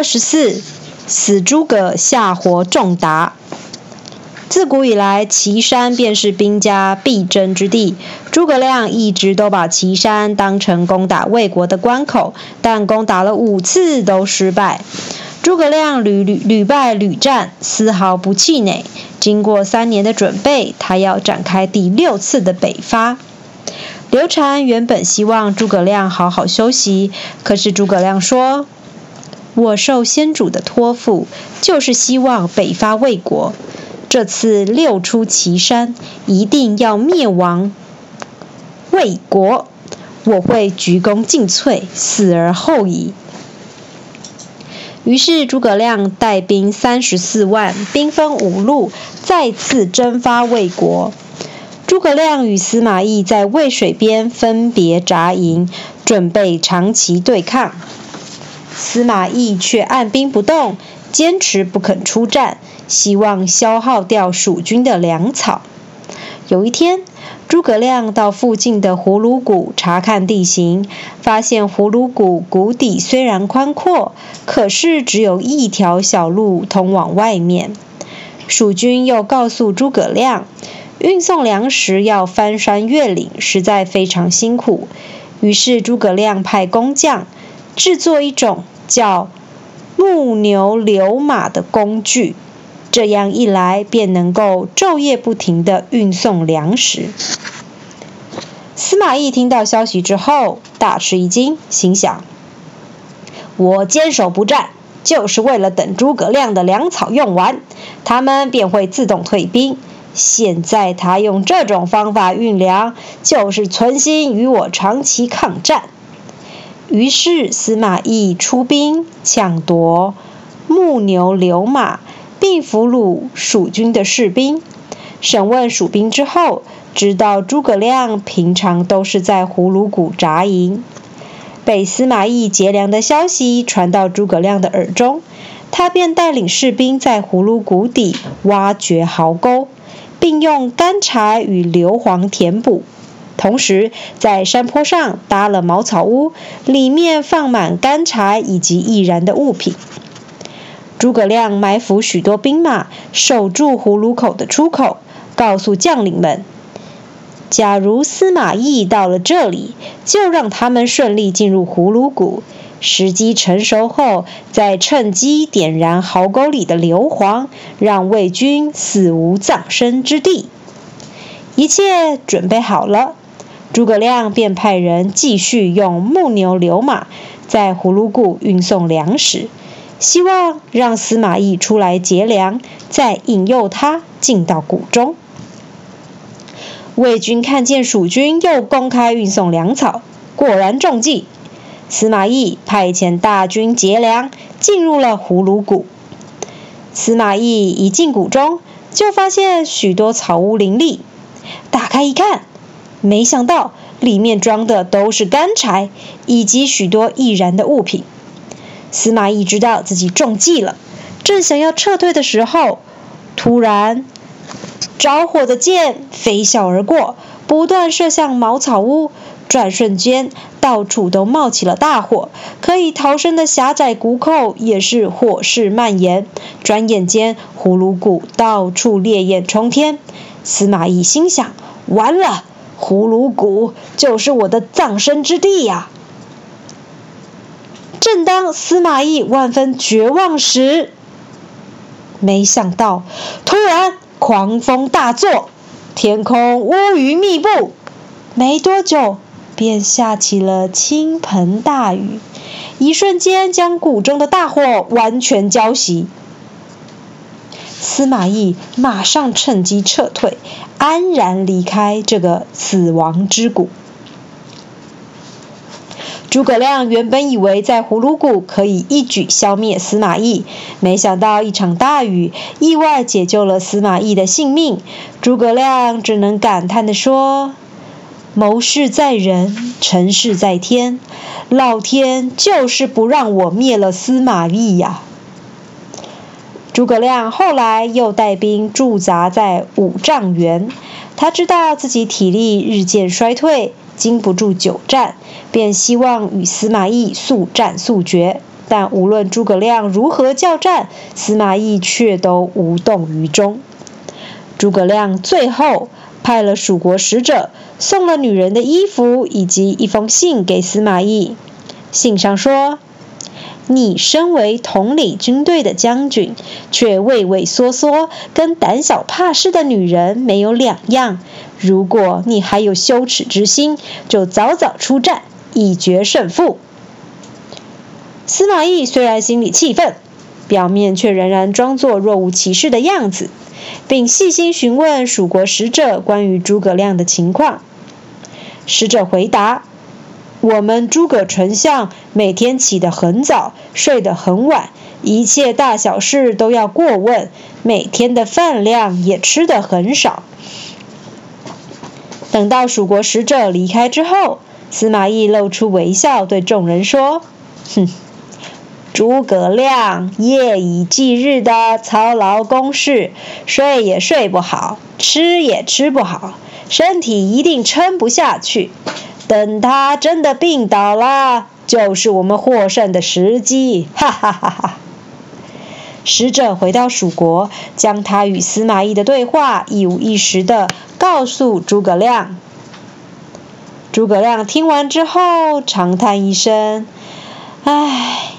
二十四，死诸葛下活仲达。自古以来，岐山便是兵家必争之地。诸葛亮一直都把岐山当成攻打魏国的关口，但攻打了五次都失败。诸葛亮屡屡屡败屡战，丝毫不气馁。经过三年的准备，他要展开第六次的北伐。刘禅原本希望诸葛亮好好休息，可是诸葛亮说：“我受先主的托付，就是希望北伐魏国。”这次六出祁山，一定要灭亡魏国，我会鞠躬尽瘁，死而后已。于是诸葛亮带兵三十四万，兵分五路，再次征发魏国。诸葛亮与司马懿在渭水边分别扎营，准备长期对抗。司马懿却按兵不动，坚持不肯出战。希望消耗掉蜀军的粮草。有一天，诸葛亮到附近的葫芦谷查看地形，发现葫芦谷谷底虽然宽阔，可是只有一条小路通往外面。蜀军又告诉诸葛亮，运送粮食要翻山越岭，实在非常辛苦。于是诸葛亮派工匠制作一种叫木牛流马的工具。这样一来，便能够昼夜不停地运送粮食。司马懿听到消息之后，大吃一惊，心想：“我坚守不战，就是为了等诸葛亮的粮草用完，他们便会自动退兵。现在他用这种方法运粮，就是存心与我长期抗战。”于是，司马懿出兵抢夺木牛流马。并俘虏蜀军的士兵，审问蜀兵之后，知道诸葛亮平常都是在葫芦谷扎营。被司马懿劫粮的消息传到诸葛亮的耳中，他便带领士兵在葫芦谷底挖掘壕沟，并用干柴与硫磺填补，同时在山坡上搭了茅草屋，里面放满干柴以及易燃的物品。诸葛亮埋伏许多兵马，守住葫芦口的出口，告诉将领们：假如司马懿到了这里，就让他们顺利进入葫芦谷。时机成熟后，再趁机点燃壕沟里的硫磺，让魏军死无葬身之地。一切准备好了，诸葛亮便派人继续用木牛流马在葫芦谷运送粮食。希望让司马懿出来劫粮，再引诱他进到谷中。魏军看见蜀军又公开运送粮草，果然中计。司马懿派遣大军劫粮，进入了葫芦谷。司马懿一进谷中，就发现许多草屋林立。打开一看，没想到里面装的都是干柴以及许多易燃的物品。司马懿知道自己中计了，正想要撤退的时候，突然着火的箭飞啸而过，不断射向茅草屋。转瞬间，到处都冒起了大火，可以逃生的狭窄谷口也是火势蔓延。转眼间，葫芦谷到处烈焰冲天。司马懿心想：完了，葫芦谷就是我的葬身之地呀！正当司马懿万分绝望时，没想到突然狂风大作，天空乌云密布，没多久便下起了倾盆大雨，一瞬间将谷中的大火完全浇熄。司马懿马上趁机撤退，安然离开这个死亡之谷。诸葛亮原本以为在葫芦谷可以一举消灭司马懿，没想到一场大雨意外解救了司马懿的性命。诸葛亮只能感叹地说：“谋事在人，成事在天，老天就是不让我灭了司马懿呀！”诸葛亮后来又带兵驻扎在五丈原，他知道自己体力日渐衰退。经不住久战，便希望与司马懿速战速决。但无论诸葛亮如何叫战，司马懿却都无动于衷。诸葛亮最后派了蜀国使者，送了女人的衣服以及一封信给司马懿。信上说：“你身为统领军队的将军，却畏畏缩缩，跟胆小怕事的女人没有两样。如果你还有羞耻之心，就早早出战，以决胜负。”司马懿虽然心里气愤，表面却仍然装作若无其事的样子。并细心询问蜀国使者关于诸葛亮的情况。使者回答：“我们诸葛丞相每天起得很早，睡得很晚，一切大小事都要过问，每天的饭量也吃得很少。”等到蜀国使者离开之后，司马懿露出微笑，对众人说：“哼。”诸葛亮夜以继日的操劳公事，睡也睡不好，吃也吃不好，身体一定撑不下去。等他真的病倒了，就是我们获胜的时机！哈哈哈哈！使者回到蜀国，将他与司马懿的对话一五一十的告诉诸葛亮。诸葛亮听完之后，长叹一声：“唉。”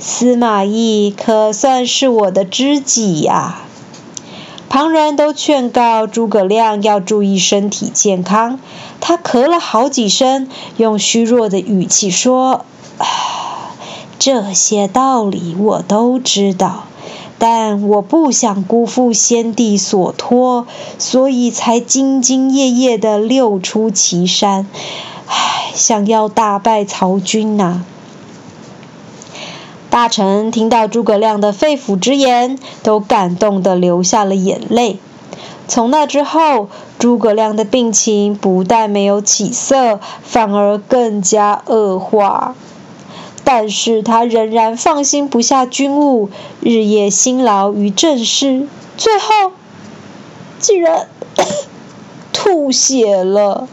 司马懿可算是我的知己呀！旁人都劝告诸葛亮要注意身体健康，他咳了好几声，用虚弱的语气说：“这些道理我都知道，但我不想辜负先帝所托，所以才兢兢业业地六出祁山，唉，想要大败曹军呐。”大臣听到诸葛亮的肺腑之言，都感动的流下了眼泪。从那之后，诸葛亮的病情不但没有起色，反而更加恶化。但是他仍然放心不下军务，日夜辛劳于政事，最后竟然 吐血了。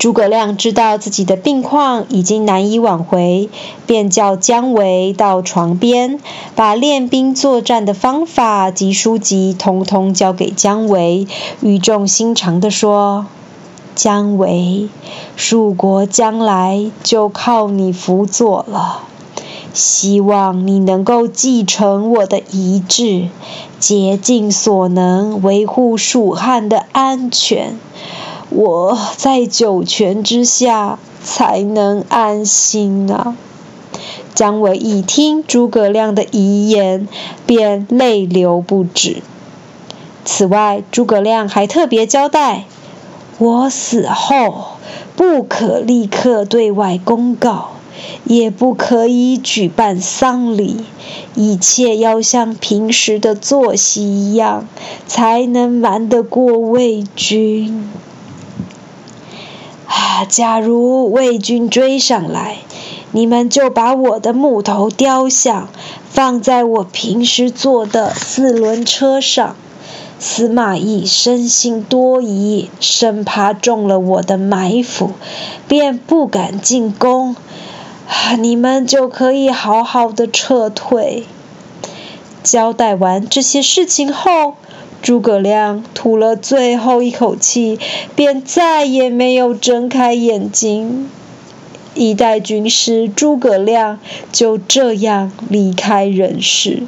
诸葛亮知道自己的病况已经难以挽回，便叫姜维到床边，把练兵作战的方法及书籍通通交给姜维，语重心长地说：“姜维，蜀国将来就靠你辅佐了，希望你能够继承我的遗志，竭尽所能维护蜀汉的安全。”我在九泉之下才能安心啊！姜维一听诸葛亮的遗言，便泪流不止。此外，诸葛亮还特别交代：我死后不可立刻对外公告，也不可以举办丧礼，一切要像平时的作息一样，才能瞒得过魏军。啊！假如魏军追上来，你们就把我的木头雕像放在我平时坐的四轮车上。司马懿生性多疑，生怕中了我的埋伏，便不敢进攻。你们就可以好好的撤退。交代完这些事情后。诸葛亮吐了最后一口气，便再也没有睁开眼睛。一代军师诸葛亮就这样离开人世。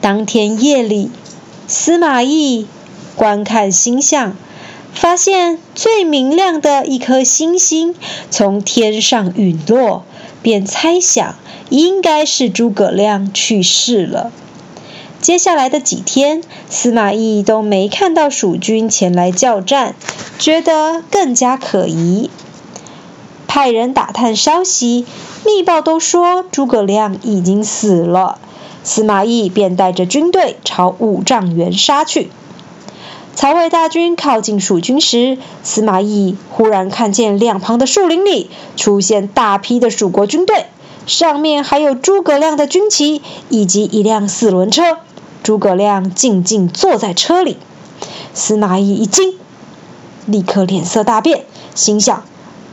当天夜里，司马懿观看星象，发现最明亮的一颗星星从天上陨落，便猜想应该是诸葛亮去世了。接下来的几天，司马懿都没看到蜀军前来叫战，觉得更加可疑。派人打探消息，密报都说诸葛亮已经死了。司马懿便带着军队朝五丈原杀去。曹魏大军靠近蜀军时，司马懿忽然看见两旁的树林里出现大批的蜀国军队，上面还有诸葛亮的军旗以及一辆四轮车。诸葛亮静静坐在车里，司马懿一惊，立刻脸色大变，心想：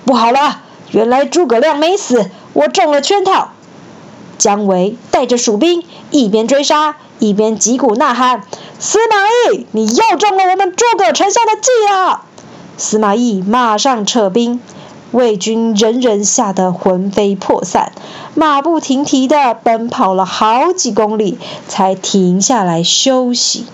不好了，原来诸葛亮没死，我中了圈套。姜维带着蜀兵一边追杀，一边击鼓呐喊：“司马懿，你又中了我们诸葛丞相的计了！”司马懿马上撤兵，魏军人人吓得魂飞魄散，马不停蹄地奔跑了好几公里，才停下来休息。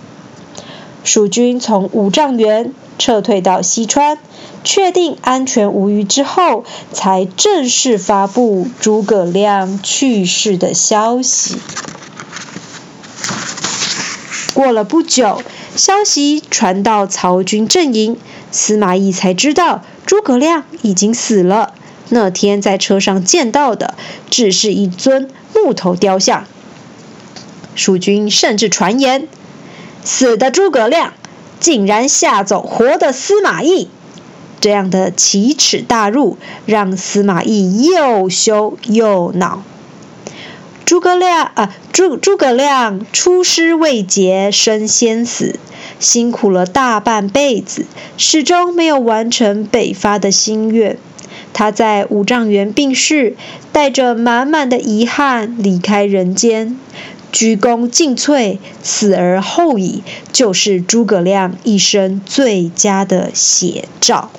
蜀军从五丈原撤退到西川，确定安全无虞之后，才正式发布诸葛亮去世的消息。过了不久，消息传到曹军阵营，司马懿才知道诸葛亮已经死了。那天在车上见到的，只是一尊木头雕像。蜀军甚至传言。死的诸葛亮竟然吓走活的司马懿，这样的奇耻大辱让司马懿又羞又恼。诸葛亮啊，诸诸葛亮出师未捷身先死，辛苦了大半辈子，始终没有完成北伐的心愿。他在五丈原病逝，带着满满的遗憾离开人间。鞠躬尽瘁，死而后已，就是诸葛亮一生最佳的写照。